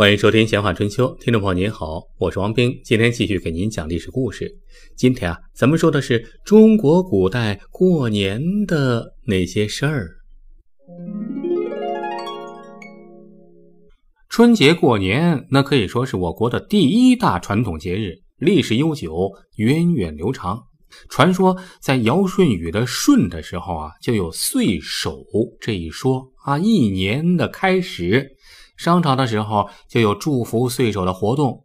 欢迎收听《闲话春秋》，听众朋友您好，我是王兵，今天继续给您讲历史故事。今天啊，咱们说的是中国古代过年的那些事儿。春节过年，那可以说是我国的第一大传统节日，历史悠久，源远流长。传说在尧舜禹的舜的时候啊，就有岁首这一说啊，一年的开始。商朝的时候就有祝福岁首的活动，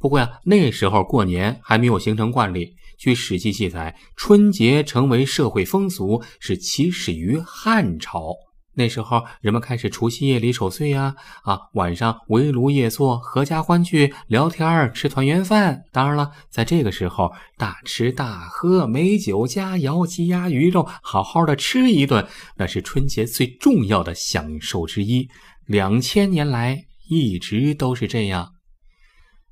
不过呀，那时候过年还没有形成惯例。据《史记》记载，春节成为社会风俗是起始于汉朝。那时候人们开始除夕夜里守岁呀，啊，晚上围炉夜坐，合家欢聚，聊天儿吃团圆饭。当然了，在这个时候大吃大喝，美酒佳肴，鸡鸭鱼肉，好好的吃一顿，那是春节最重要的享受之一。两千年来一直都是这样。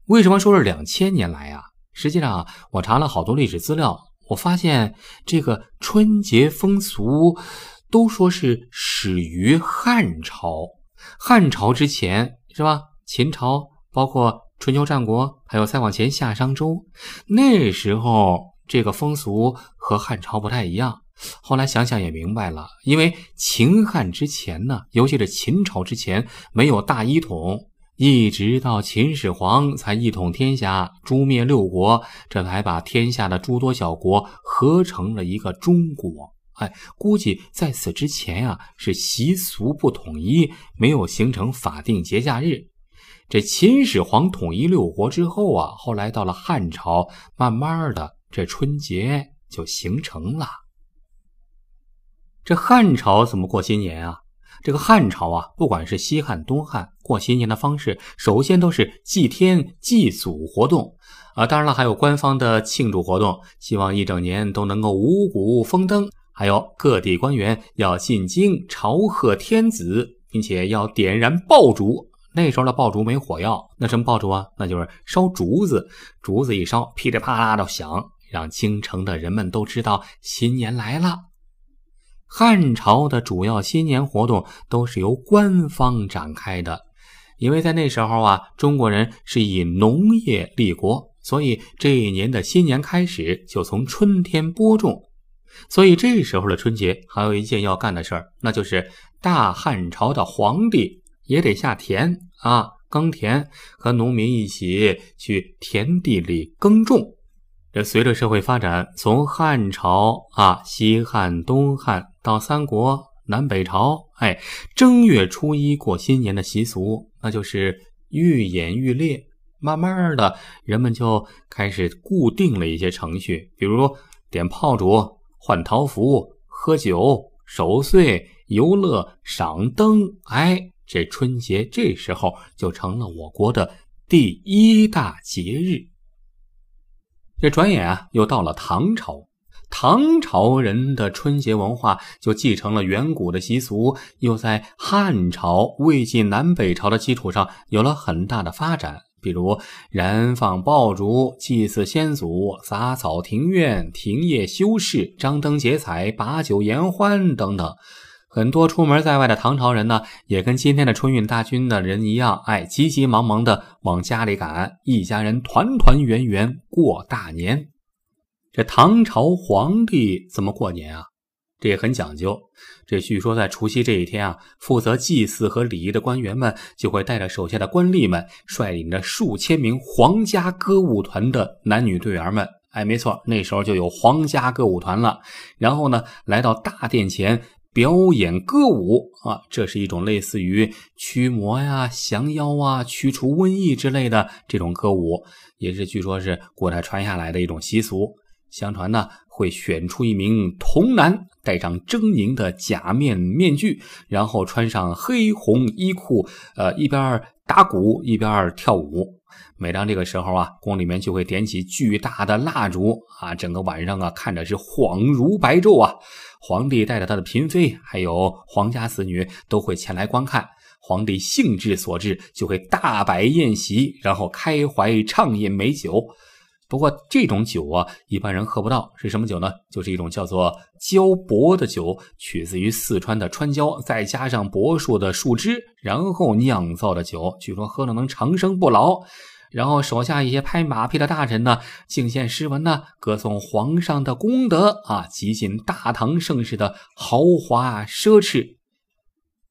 为什么说是两千年来啊？实际上，我查了好多历史资料，我发现这个春节风俗都说是始于汉朝。汉朝之前是吧？秦朝，包括春秋战国，还有再往前夏商周，那时候这个风俗和汉朝不太一样。后来想想也明白了，因为秦汉之前呢，尤其是秦朝之前没有大一统，一直到秦始皇才一统天下，诛灭六国，这才把天下的诸多小国合成了一个中国。哎，估计在此之前呀，是习俗不统一，没有形成法定节假日。这秦始皇统一六国之后啊，后来到了汉朝，慢慢的这春节就形成了。这汉朝怎么过新年啊？这个汉朝啊，不管是西汉、东汉，过新年的方式，首先都是祭天、祭祖活动啊。当然了，还有官方的庆祝活动，希望一整年都能够五谷丰登。还有各地官员要进京朝贺天子，并且要点燃爆竹。那时候的爆竹没火药，那什么爆竹啊？那就是烧竹子，竹子一烧，噼里啪啦的响，让京城的人们都知道新年来了。汉朝的主要新年活动都是由官方展开的，因为在那时候啊，中国人是以农业立国，所以这一年的新年开始就从春天播种。所以这时候的春节还有一件要干的事儿，那就是大汉朝的皇帝也得下田啊，耕田，和农民一起去田地里耕种。这随着社会发展，从汉朝啊、西汉、东汉到三国、南北朝，哎，正月初一过新年的习俗，那就是愈演愈烈。慢慢的，人们就开始固定了一些程序，比如点炮竹、换桃符、喝酒、守岁、游乐、赏灯。哎，这春节这时候就成了我国的第一大节日。这转眼啊，又到了唐朝。唐朝人的春节文化就继承了远古的习俗，又在汉朝、魏晋南北朝的基础上有了很大的发展。比如燃放爆竹、祭祀先祖、洒扫庭院、停业修饰、张灯结彩、把酒言欢等等。很多出门在外的唐朝人呢，也跟今天的春运大军的人一样，哎，急急忙忙的往家里赶，一家人团团圆圆过大年。这唐朝皇帝怎么过年啊？这也很讲究。这据说在除夕这一天啊，负责祭祀和礼仪的官员们就会带着手下的官吏们，率领着数千名皇家歌舞团的男女队员们，哎，没错，那时候就有皇家歌舞团了。然后呢，来到大殿前。表演歌舞啊，这是一种类似于驱魔呀、降妖啊、驱除瘟疫之类的这种歌舞，也是据说是古代传下来的一种习俗。相传呢，会选出一名童男，戴上狰狞的假面面具，然后穿上黑红衣裤，呃，一边打鼓一边跳舞。每当这个时候啊，宫里面就会点起巨大的蜡烛啊，整个晚上啊，看着是恍如白昼啊。皇帝带着他的嫔妃，还有皇家子女都会前来观看。皇帝兴致所致，就会大摆宴席，然后开怀畅饮美酒。不过这种酒啊，一般人喝不到，是什么酒呢？就是一种叫做胶柏的酒，取自于四川的川椒，再加上柏树的树枝，然后酿造的酒，据说喝了能长生不老。然后手下一些拍马屁的大臣呢，敬献诗文呢，歌颂皇上的功德啊，极尽大唐盛世的豪华奢侈。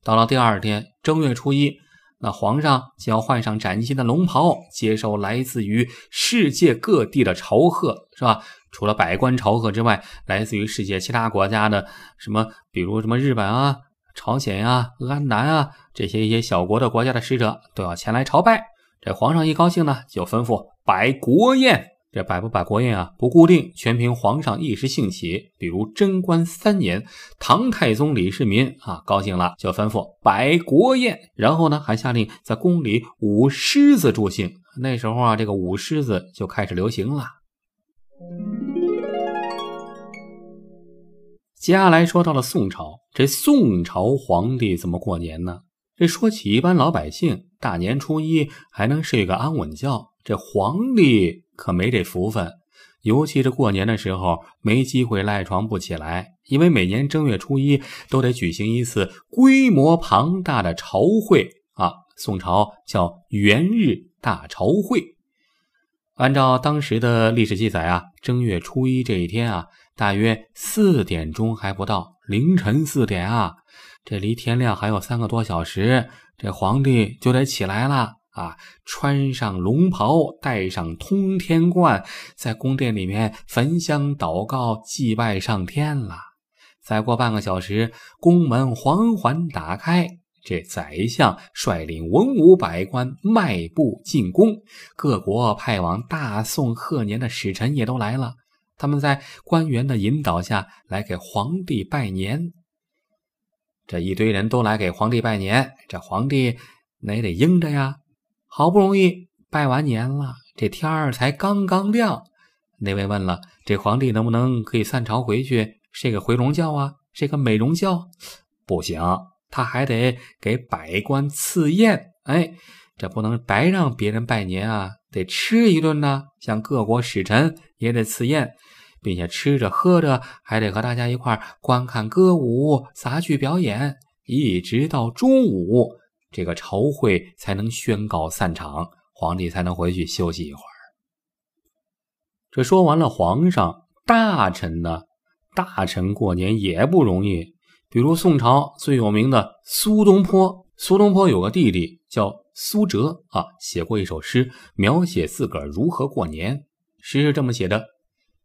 到了第二天正月初一，那皇上就要换上崭新的龙袍，接受来自于世界各地的朝贺，是吧？除了百官朝贺之外，来自于世界其他国家的什么，比如什么日本啊、朝鲜呀、安南啊这些一些小国的国家的使者都要前来朝拜。这皇上一高兴呢，就吩咐摆国宴。这摆不摆国宴啊，不固定，全凭皇上一时兴起。比如贞观三年，唐太宗李世民啊高兴了，就吩咐摆国宴。然后呢，还下令在宫里舞狮子助兴。那时候啊，这个舞狮子就开始流行了。接下来说到了宋朝，这宋朝皇帝怎么过年呢？这说起一般老百姓，大年初一还能睡个安稳觉，这皇帝可没这福分。尤其是过年的时候，没机会赖床不起来，因为每年正月初一都得举行一次规模庞大的朝会啊。宋朝叫元日大朝会。按照当时的历史记载啊，正月初一这一天啊，大约四点钟还不到，凌晨四点啊。这离天亮还有三个多小时，这皇帝就得起来了啊！穿上龙袍，戴上通天冠，在宫殿里面焚香祷告、祭拜上天了。再过半个小时，宫门缓缓打开，这宰相率领文武百官迈步进宫，各国派往大宋贺年的使臣也都来了。他们在官员的引导下来给皇帝拜年。这一堆人都来给皇帝拜年，这皇帝那也得应着呀。好不容易拜完年了，这天儿才刚刚亮。那位问了，这皇帝能不能可以散朝回去睡个回笼觉啊？睡个美容觉？不行，他还得给百官赐宴。哎，这不能白让别人拜年啊，得吃一顿呢。像各国使臣也得赐宴。并且吃着喝着，还得和大家一块观看歌舞、杂剧表演，一直到中午，这个朝会才能宣告散场，皇帝才能回去休息一会儿。这说完了，皇上大臣呢？大臣过年也不容易。比如宋朝最有名的苏东坡，苏东坡有个弟弟叫苏辙啊，写过一首诗，描写自个儿如何过年。诗是这么写的。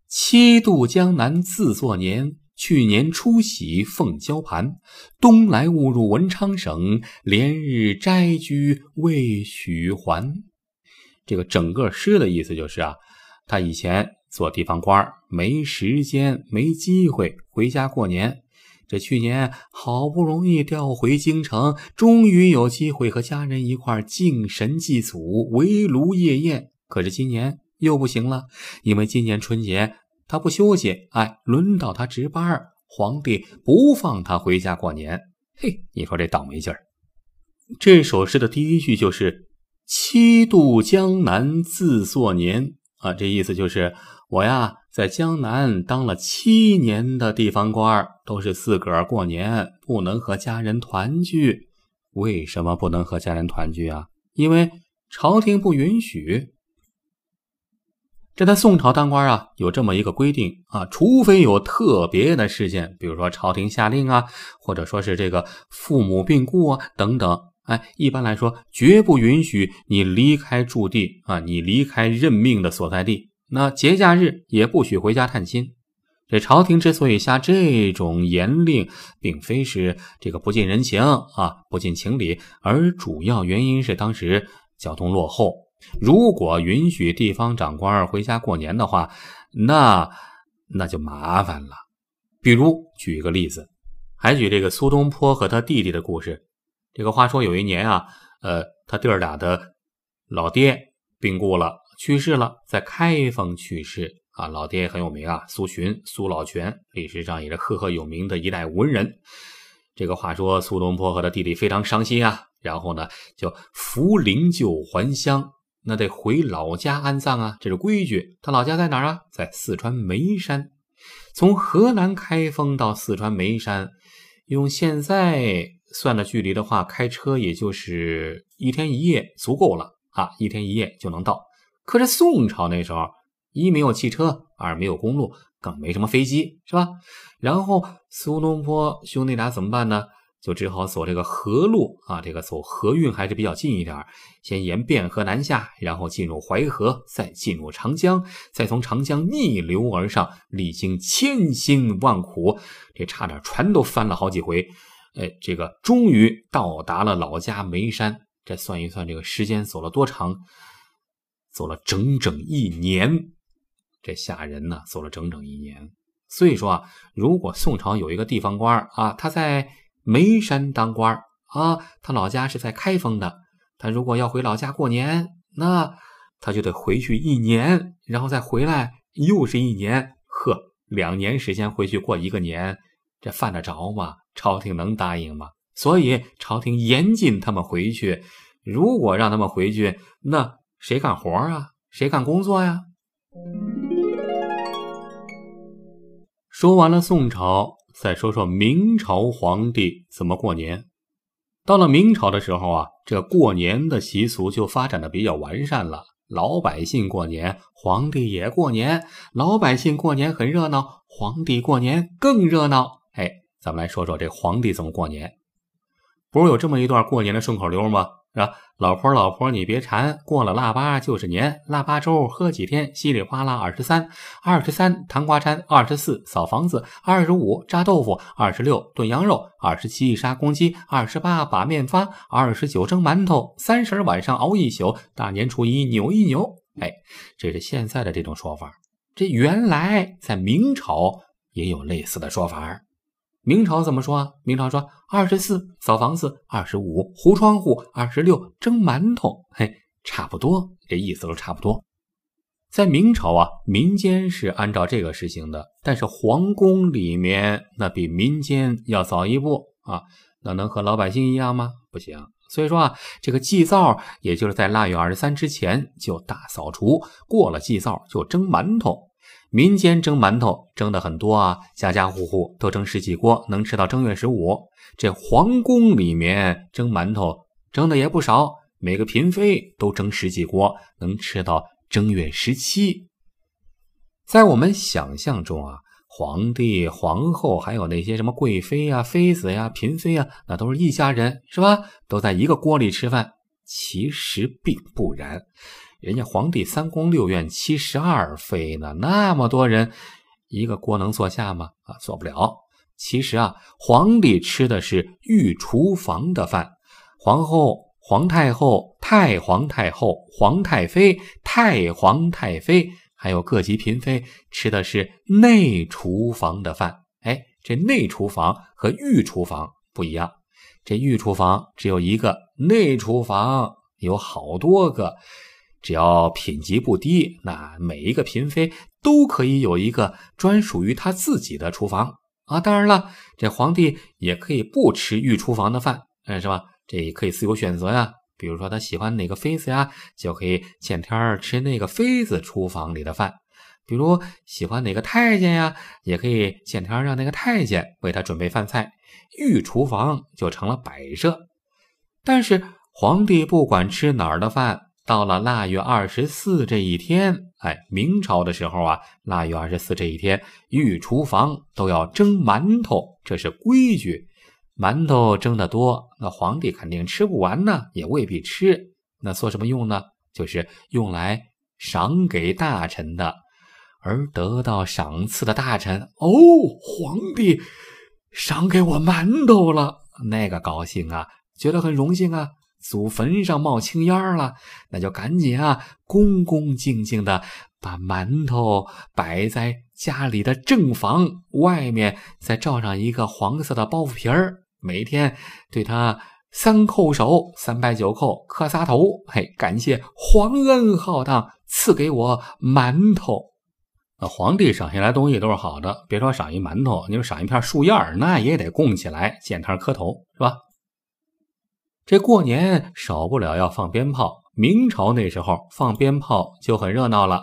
七渡江南自作年，去年初喜奉交盘。东来误入文昌省，连日斋居未许还。这个整个诗的意思就是啊，他以前做地方官没时间、没机会回家过年。这去年好不容易调回京城，终于有机会和家人一块敬神祭祖、围炉夜宴。可是今年。又不行了，因为今年春节他不休息，哎，轮到他值班，皇帝不放他回家过年。嘿，你说这倒霉劲儿！这首诗的第一句就是“七渡江南自作年”啊，这意思就是我呀在江南当了七年的地方官，都是自个儿过年，不能和家人团聚。为什么不能和家人团聚啊？因为朝廷不允许。这在宋朝当官啊，有这么一个规定啊，除非有特别的事件，比如说朝廷下令啊，或者说是这个父母病故啊等等，哎，一般来说绝不允许你离开驻地啊，你离开任命的所在地。那节假日也不许回家探亲。这朝廷之所以下这种严令，并非是这个不近人情啊，不近情理，而主要原因是当时交通落后。如果允许地方长官回家过年的话，那那就麻烦了。比如举一个例子，还举这个苏东坡和他弟弟的故事。这个话说有一年啊，呃，他弟儿俩的老爹病故了，去世了，在开封去世啊。老爹很有名啊，苏洵、苏老泉，历史上也是赫赫有名的一代文人。这个话说苏东坡和他弟弟非常伤心啊，然后呢就扶灵柩还乡。那得回老家安葬啊，这是规矩。他老家在哪儿啊？在四川眉山。从河南开封到四川眉山，用现在算的距离的话，开车也就是一天一夜足够了啊，一天一夜就能到。可是宋朝那时候，一没有汽车，二没有公路，更没什么飞机，是吧？然后苏东坡兄弟俩怎么办呢？就只好走这个河路啊，这个走河运还是比较近一点。先沿汴河南下，然后进入淮河，再进入长江，再从长江逆流而上，历经千辛万苦，这差点船都翻了好几回。哎，这个终于到达了老家眉山。这算一算，这个时间走了多长？走了整整一年，这下人呢！走了整整一年。所以说啊，如果宋朝有一个地方官啊，他在。眉山当官啊，他老家是在开封的。他如果要回老家过年，那他就得回去一年，然后再回来又是一年。呵，两年时间回去过一个年，这犯得着吗？朝廷能答应吗？所以朝廷严禁他们回去。如果让他们回去，那谁干活啊？谁干工作呀？说完了宋朝。再说说明朝皇帝怎么过年。到了明朝的时候啊，这过年的习俗就发展的比较完善了。老百姓过年，皇帝也过年。老百姓过年很热闹，皇帝过年更热闹。哎，咱们来说说这皇帝怎么过年。不是有这么一段过年的顺口溜吗？老婆，老婆，你别馋，过了腊八就是年。腊八粥喝几天，稀里哗啦二十三。二十三糖瓜粘，二十四扫房子，二十五炸豆腐，二十六炖羊肉，二十七杀公鸡，二十八把面发，二十九蒸馒头，三十晚上熬一宿，大年初一扭一扭。哎，这是现在的这种说法。这原来在明朝也有类似的说法。明朝怎么说啊？明朝说二十四扫房子，二十五糊窗户，二十六蒸馒头。嘿，差不多，这意思都差不多。在明朝啊，民间是按照这个实行的，但是皇宫里面那比民间要早一步啊。那能和老百姓一样吗？不行。所以说啊，这个祭灶也就是在腊月二十三之前就大扫除，过了祭灶就蒸馒头。民间蒸馒头蒸的很多啊，家家户户都蒸十几锅，能吃到正月十五。这皇宫里面蒸馒头蒸的也不少，每个嫔妃都蒸十几锅，能吃到正月十七。在我们想象中啊，皇帝、皇后还有那些什么贵妃呀、妃子呀、嫔妃呀，那都是一家人，是吧？都在一个锅里吃饭。其实并不然。人家皇帝三宫六院七十二妃呢，那么多人，一个锅能坐下吗？啊，坐不了。其实啊，皇帝吃的是御厨房的饭，皇后、皇太后、太皇太后、皇太妃、太皇太妃，还有各级嫔妃吃的是内厨房的饭。哎，这内厨房和御厨房不一样，这御厨房只有一个，内厨房有好多个。只要品级不低，那每一个嫔妃都可以有一个专属于她自己的厨房啊！当然了，这皇帝也可以不吃御厨房的饭，嗯，是吧？这也可以自由选择呀。比如说他喜欢哪个妃子呀，就可以见天吃那个妃子厨房里的饭；比如喜欢哪个太监呀，也可以见天让那个太监为他准备饭菜。御厨房就成了摆设。但是皇帝不管吃哪儿的饭。到了腊月二十四这一天，哎，明朝的时候啊，腊月二十四这一天，御厨房都要蒸馒头，这是规矩。馒头蒸得多，那皇帝肯定吃不完呢，也未必吃。那做什么用呢？就是用来赏给大臣的。而得到赏赐的大臣，哦，皇帝赏给我馒头了，那个高兴啊，觉得很荣幸啊。祖坟上冒青烟了，那就赶紧啊，恭恭敬敬的把馒头摆在家里的正房外面，再罩上一个黄色的包袱皮儿，每天对他三叩首，三拜九叩，磕仨头，嘿，感谢皇恩浩荡，赐给我馒头。那皇帝赏下来东西都是好的，别说赏一馒头，你说赏一片树叶那也得供起来，见天磕头，是吧？这过年少不了要放鞭炮，明朝那时候放鞭炮就很热闹了。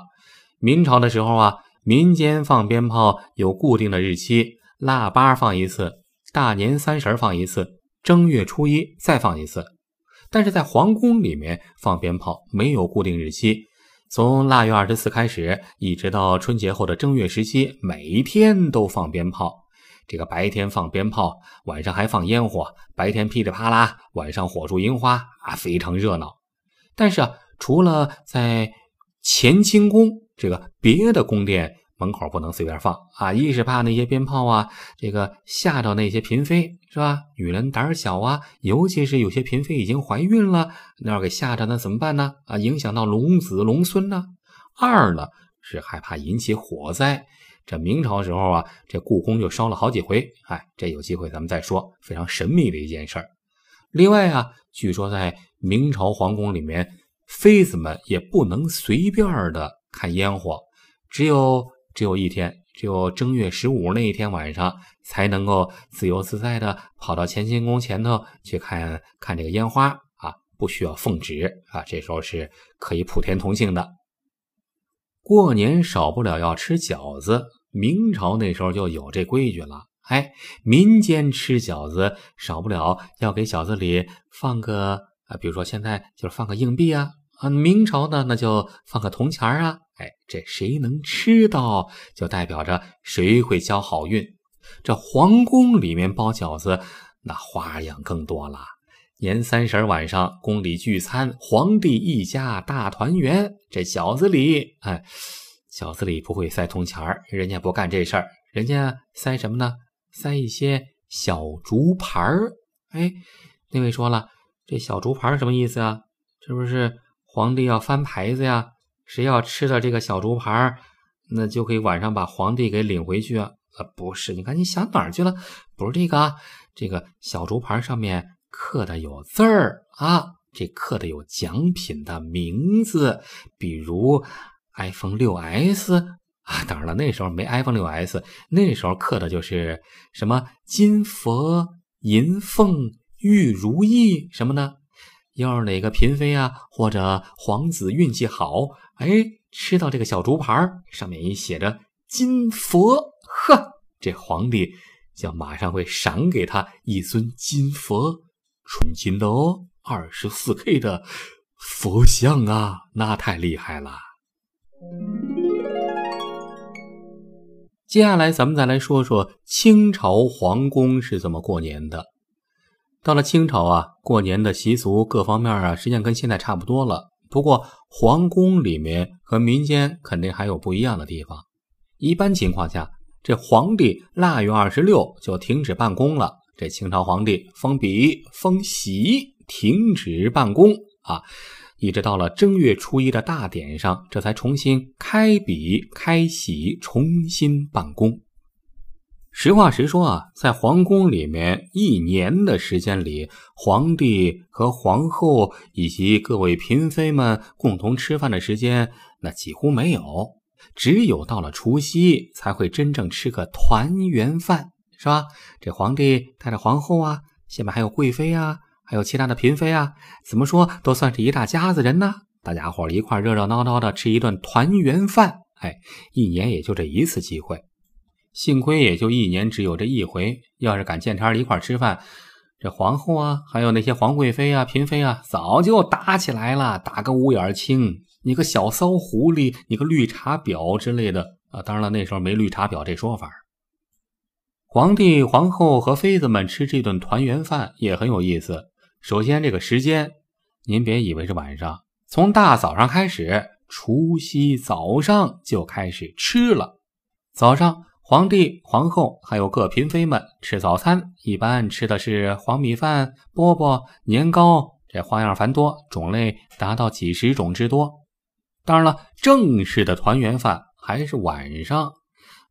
明朝的时候啊，民间放鞭炮有固定的日期，腊八放一次，大年三十放一次，正月初一再放一次。但是在皇宫里面放鞭炮没有固定日期，从腊月二十四开始，一直到春节后的正月十七，每一天都放鞭炮。这个白天放鞭炮，晚上还放烟火，白天噼里啪啦，晚上火烛樱花啊，非常热闹。但是啊，除了在乾清宫这个别的宫殿门口不能随便放啊，一是怕那些鞭炮啊，这个吓到那些嫔妃是吧？女人胆小啊，尤其是有些嫔妃已经怀孕了，那要给吓着那怎么办呢？啊，影响到龙子龙孙呢？二呢是害怕引起火灾。这明朝时候啊，这故宫就烧了好几回。哎，这有机会咱们再说，非常神秘的一件事儿。另外啊，据说在明朝皇宫里面，妃子们也不能随便的看烟火，只有只有一天，只有正月十五那一天晚上，才能够自由自在的跑到乾清宫前头去看看这个烟花啊，不需要奉旨啊，这时候是可以普天同庆的。过年少不了要吃饺子，明朝那时候就有这规矩了。哎，民间吃饺子少不了要给饺子里放个，比如说现在就是放个硬币啊，啊，明朝呢那就放个铜钱啊。哎，这谁能吃到，就代表着谁会交好运。这皇宫里面包饺子，那花样更多了。年三十晚上，宫里聚餐，皇帝一家大团圆。这饺子里，哎，饺子里不会塞铜钱儿，人家不干这事儿，人家塞什么呢？塞一些小竹盘儿。哎，那位说了，这小竹盘什么意思啊？是不是皇帝要翻牌子呀？谁要吃了这个小竹盘那就可以晚上把皇帝给领回去啊？呃，不是，你看你想哪儿去了？不是这个啊，这个小竹盘上面。刻的有字儿啊，这刻的有奖品的名字，比如 iPhone 六 S 啊，当然了，那时候没 iPhone 六 S，那时候刻的就是什么金佛银凤玉如意什么的。要是哪个嫔妃啊或者皇子运气好，哎，吃到这个小竹盘上面一写着金佛，呵，这皇帝就马上会赏给他一尊金佛。纯金的哦，二十四 K 的佛像啊，那太厉害了。接下来咱们再来说说清朝皇宫是怎么过年的。到了清朝啊，过年的习俗各方面啊，实际上跟现在差不多了。不过皇宫里面和民间肯定还有不一样的地方。一般情况下，这皇帝腊月二十六就停止办公了。这清朝皇帝封笔封席，停止办公啊，一直到了正月初一的大典上，这才重新开笔开玺，重新办公。实话实说啊，在皇宫里面一年的时间里，皇帝和皇后以及各位嫔妃们共同吃饭的时间那几乎没有，只有到了除夕才会真正吃个团圆饭。是吧？这皇帝带着皇后啊，下面还有贵妃啊，还有其他的嫔妃啊，怎么说都算是一大家子人呢。大家伙一块热热闹闹的吃一顿团圆饭，哎，一年也就这一次机会，幸亏也就一年只有这一回。要是敢见天一块吃饭，这皇后啊，还有那些皇贵妃啊、嫔妃啊，早就打起来了，打个五眼青。你个小骚狐狸，你个绿茶婊之类的啊！当然了，那时候没绿茶婊这说法。皇帝、皇后和妃子们吃这顿团圆饭也很有意思。首先，这个时间，您别以为是晚上，从大早上开始，除夕早上就开始吃了。早上，皇帝、皇后还有各嫔妃们吃早餐，一般吃的是黄米饭、饽饽、年糕，这花样繁多，种类达到几十种之多。当然了，正式的团圆饭还是晚上。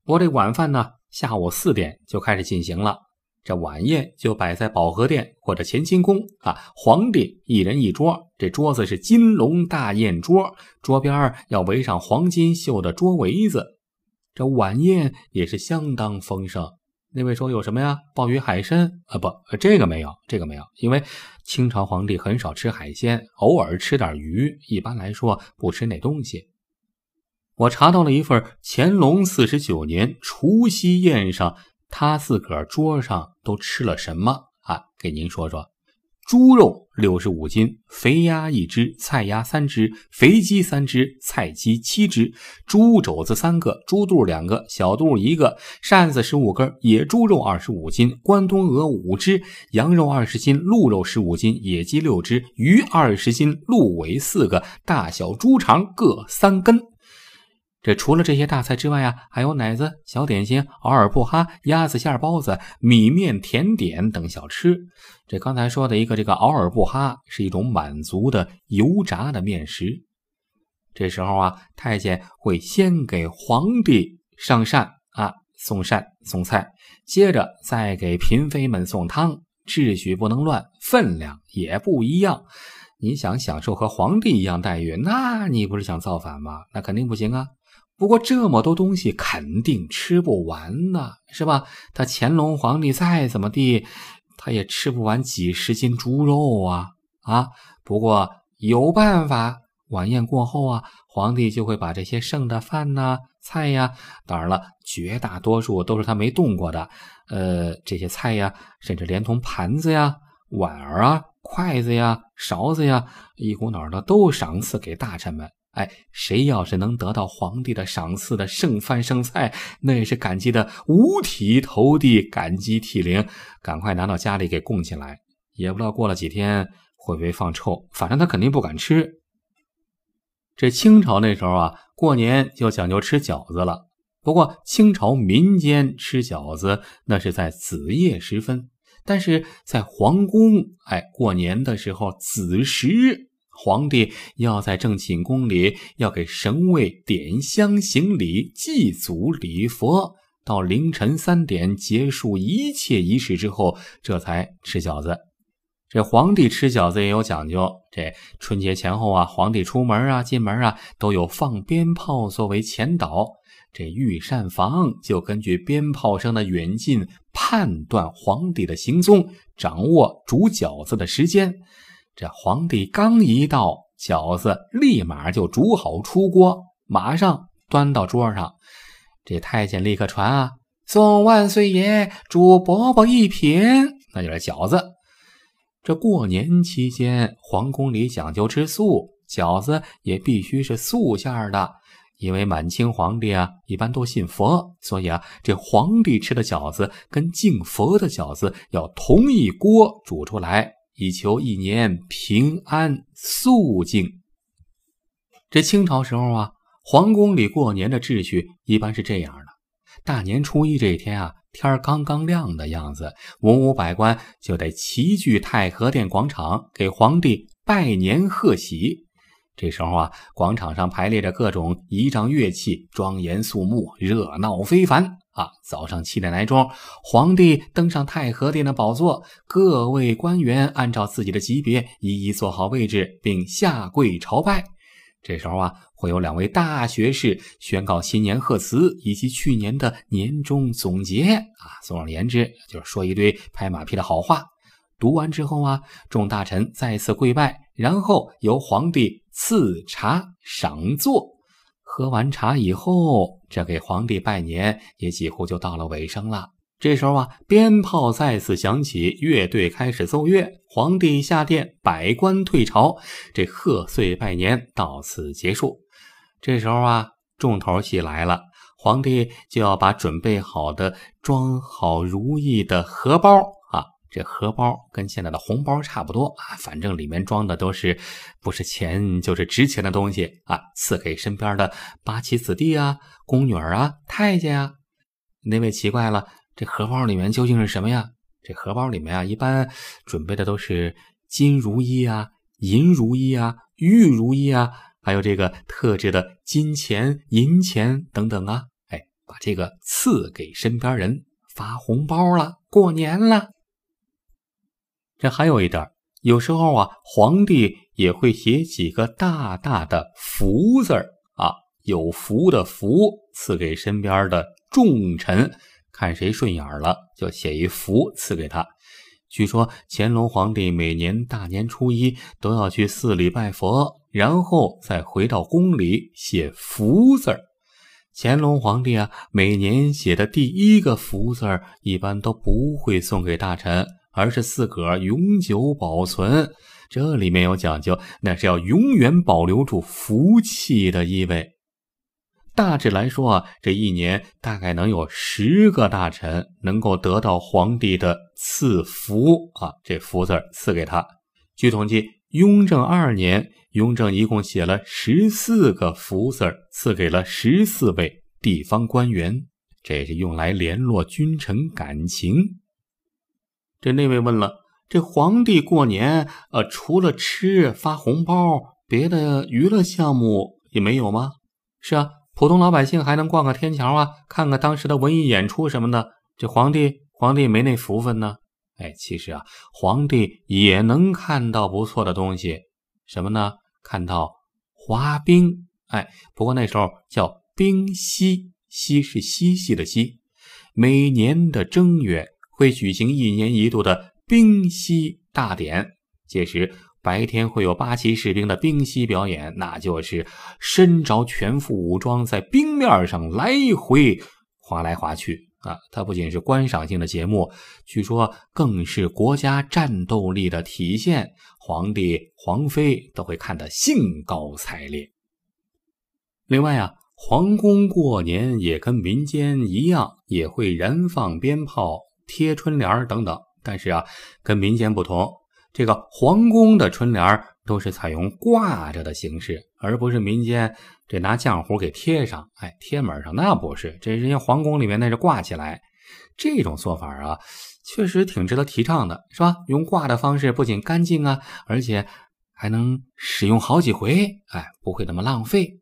我这晚饭呢？下午四点就开始进行了，这晚宴就摆在保和殿或者乾清宫啊。皇帝一人一桌，这桌子是金龙大宴桌，桌边要围上黄金绣的桌围子。这晚宴也是相当丰盛，那位说有什么呀？鲍鱼、海参啊？不，这个没有，这个没有，因为清朝皇帝很少吃海鲜，偶尔吃点鱼，一般来说不吃那东西。我查到了一份乾隆四十九年除夕宴上，他自个儿桌上都吃了什么啊？给您说说。猪肉六十五斤，肥鸭一只，菜鸭三只，肥鸡三只，菜鸡七只，猪肘子三个，猪肚两个，小肚一个，扇子十五根，野猪肉二十五斤，关东鹅五只，羊肉二十斤，鹿肉十五斤，野鸡六只，鱼二十斤，鹿尾四个，大小猪肠各三根。这除了这些大菜之外啊，还有奶子、小点心、敖尔布哈、鸭子馅包子、米面甜点等小吃。这刚才说的一个这个敖尔布哈是一种满族的油炸的面食。这时候啊，太监会先给皇帝上膳啊，送膳送菜，接着再给嫔妃们送汤，秩序不能乱，分量也不一样。你想享受和皇帝一样待遇，那你不是想造反吗？那肯定不行啊。不过这么多东西肯定吃不完呢，是吧？他乾隆皇帝再怎么地，他也吃不完几十斤猪肉啊啊！不过有办法，晚宴过后啊，皇帝就会把这些剩的饭呐、菜呀，当然了，绝大多数都是他没动过的，呃，这些菜呀，甚至连同盘子呀、碗儿啊、筷子呀、勺子呀，一股脑的都赏赐给大臣们。哎，谁要是能得到皇帝的赏赐的剩饭剩菜，那也是感激的五体投地，感激涕零，赶快拿到家里给供起来。也不知道过了几天会不会放臭，反正他肯定不敢吃。这清朝那时候啊，过年就讲究吃饺子了。不过清朝民间吃饺子那是在子夜时分，但是在皇宫，哎，过年的时候子时。皇帝要在正寝宫里要给神位点香行礼祭祖礼佛，到凌晨三点结束一切仪式之后，这才吃饺子。这皇帝吃饺子也有讲究，这春节前后啊，皇帝出门啊、进门啊，都有放鞭炮作为前导。这御膳房就根据鞭炮声的远近判断皇帝的行踪，掌握煮饺子的时间。这皇帝刚一到，饺子立马就煮好出锅，马上端到桌上。这太监立刻传啊，送万岁爷祝伯伯一品，那就是饺子。这过年期间，皇宫里讲究吃素，饺子也必须是素馅的，因为满清皇帝啊一般都信佛，所以啊，这皇帝吃的饺子跟敬佛的饺子要同一锅煮出来。以求一年平安肃静。这清朝时候啊，皇宫里过年的秩序一般是这样的：大年初一这一天啊，天刚刚亮的样子，文武百官就得齐聚太和殿广场，给皇帝拜年贺喜。这时候啊，广场上排列着各种仪仗乐器，庄严肃穆，热闹非凡。啊，早上七点来钟，皇帝登上太和殿的宝座，各位官员按照自己的级别一一坐好位置，并下跪朝拜。这时候啊，会有两位大学士宣告新年贺词以及去年的年终总结。啊，总而言之，就是说一堆拍马屁的好话。读完之后啊，众大臣再次跪拜，然后由皇帝赐茶赏座。喝完茶以后，这给皇帝拜年也几乎就到了尾声了。这时候啊，鞭炮再次响起，乐队开始奏乐，皇帝下殿，百官退朝，这贺岁拜年到此结束。这时候啊，重头戏来了，皇帝就要把准备好的装好如意的荷包。这荷包跟现在的红包差不多啊，反正里面装的都是不是钱就是值钱的东西啊，赐给身边的八旗子弟啊、宫女啊、太监啊。那位奇怪了，这荷包里面究竟是什么呀？这荷包里面啊，一般准备的都是金如意啊、银如意啊、玉如意啊，还有这个特制的金钱、银钱等等啊。哎，把这个赐给身边人，发红包了，过年了。这还有一点，有时候啊，皇帝也会写几个大大的福字儿啊，有福的福，赐给身边的重臣，看谁顺眼了，就写一福赐给他。据说乾隆皇帝每年大年初一都要去寺里拜佛，然后再回到宫里写福字儿。乾隆皇帝啊，每年写的第一个福字儿一般都不会送给大臣，而是自个儿永久保存。这里面有讲究，那是要永远保留住福气的意味。大致来说啊，这一年大概能有十个大臣能够得到皇帝的赐福啊，这福字赐给他。据统计，雍正二年，雍正一共写了十四个福字赐给了十四位地方官员，这是用来联络君臣感情。这那位问了，这皇帝过年，呃，除了吃发红包，别的娱乐项目也没有吗？是啊。普通老百姓还能逛个天桥啊，看看当时的文艺演出什么的。这皇帝，皇帝没那福分呢。哎，其实啊，皇帝也能看到不错的东西。什么呢？看到滑冰。哎，不过那时候叫冰嬉，嬉是嬉戏的嬉。每年的正月会举行一年一度的冰嬉大典，届时。白天会有八旗士兵的冰嬉表演，那就是身着全副武装，在冰面上来回滑来滑去啊！它不仅是观赏性的节目，据说更是国家战斗力的体现。皇帝、皇妃都会看得兴高采烈。另外啊，皇宫过年也跟民间一样，也会燃放鞭炮、贴春联等等，但是啊，跟民间不同。这个皇宫的春联都是采用挂着的形式，而不是民间这拿浆糊给贴上。哎，贴门上那不是，这人家皇宫里面那是挂起来。这种做法啊，确实挺值得提倡的，是吧？用挂的方式不仅干净啊，而且还能使用好几回，哎，不会那么浪费。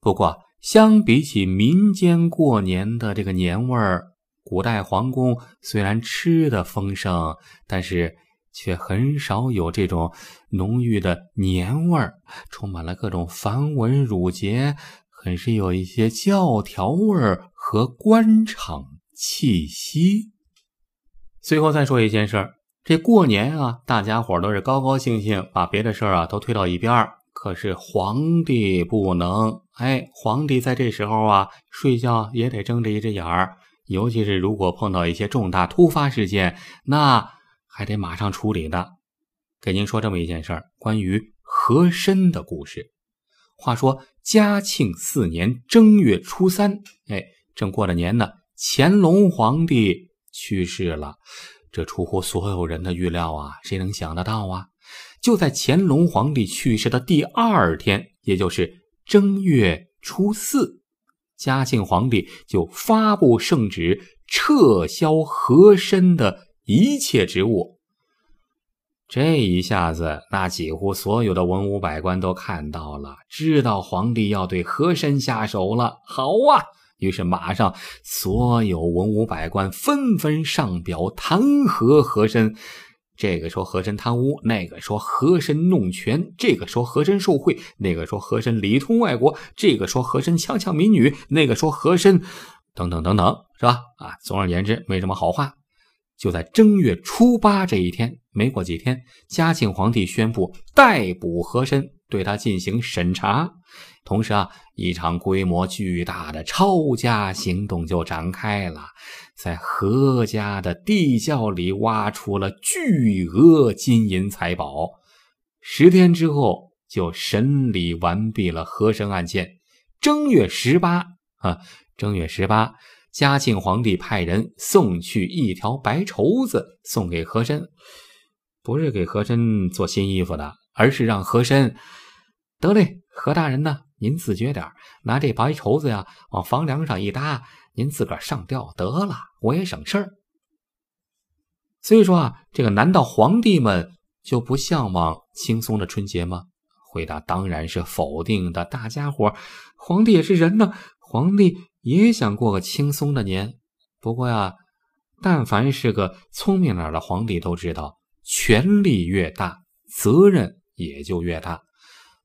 不过，相比起民间过年的这个年味儿，古代皇宫虽然吃的丰盛，但是。却很少有这种浓郁的年味儿，充满了各种繁文缛节，很是有一些教条味儿和官场气息。最后再说一件事儿，这过年啊，大家伙都是高高兴兴，把别的事儿啊都推到一边儿。可是皇帝不能，哎，皇帝在这时候啊，睡觉也得睁着一只眼儿，尤其是如果碰到一些重大突发事件，那。还得马上处理的，给您说这么一件事儿，关于和珅的故事。话说嘉庆四年正月初三，哎，正过着年呢，乾隆皇帝去世了。这出乎所有人的预料啊，谁能想得到啊？就在乾隆皇帝去世的第二天，也就是正月初四，嘉庆皇帝就发布圣旨，撤销和珅的。一切职务，这一下子，那几乎所有的文武百官都看到了，知道皇帝要对和珅下手了。好啊，于是马上所有文武百官纷纷上表弹劾和珅。这个说和珅贪污，那个说和珅弄权，这个说和珅受贿，那个说和珅里通外国，这个说和珅强抢民女，那个说和珅等等等等，是吧？啊，总而言之，没什么好话。就在正月初八这一天，没过几天，嘉庆皇帝宣布逮捕和珅，对他进行审查。同时啊，一场规模巨大的抄家行动就展开了，在何家的地窖里挖出了巨额金银财宝。十天之后，就审理完毕了和珅案件。正月十八啊，正月十八。嘉庆皇帝派人送去一条白绸子送给和珅，不是给和珅做新衣服的，而是让和珅得嘞，何大人呢？您自觉点拿这白绸子呀往房梁上一搭，您自个儿上吊得了，我也省事儿。所以说啊，这个难道皇帝们就不向往轻松的春节吗？回答当然是否定的。大家伙，皇帝也是人呢，皇帝。也想过个轻松的年，不过呀，但凡是个聪明点的皇帝都知道，权力越大，责任也就越大。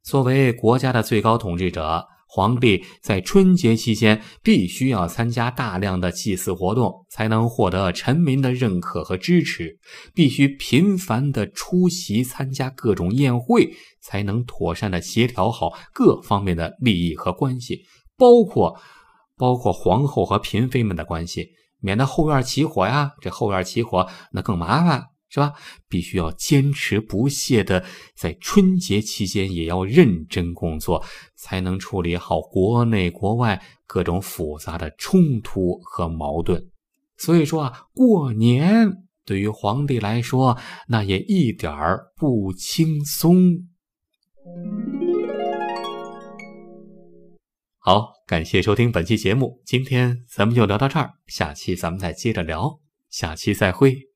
作为国家的最高统治者，皇帝在春节期间必须要参加大量的祭祀活动，才能获得臣民的认可和支持；必须频繁的出席参加各种宴会，才能妥善的协调好各方面的利益和关系，包括包括皇后和嫔妃们的关系，免得后院起火呀。这后院起火那更麻烦。是吧？必须要坚持不懈的，在春节期间也要认真工作，才能处理好国内国外各种复杂的冲突和矛盾。所以说啊，过年对于皇帝来说，那也一点儿不轻松。好，感谢收听本期节目，今天咱们就聊到这儿，下期咱们再接着聊，下期再会。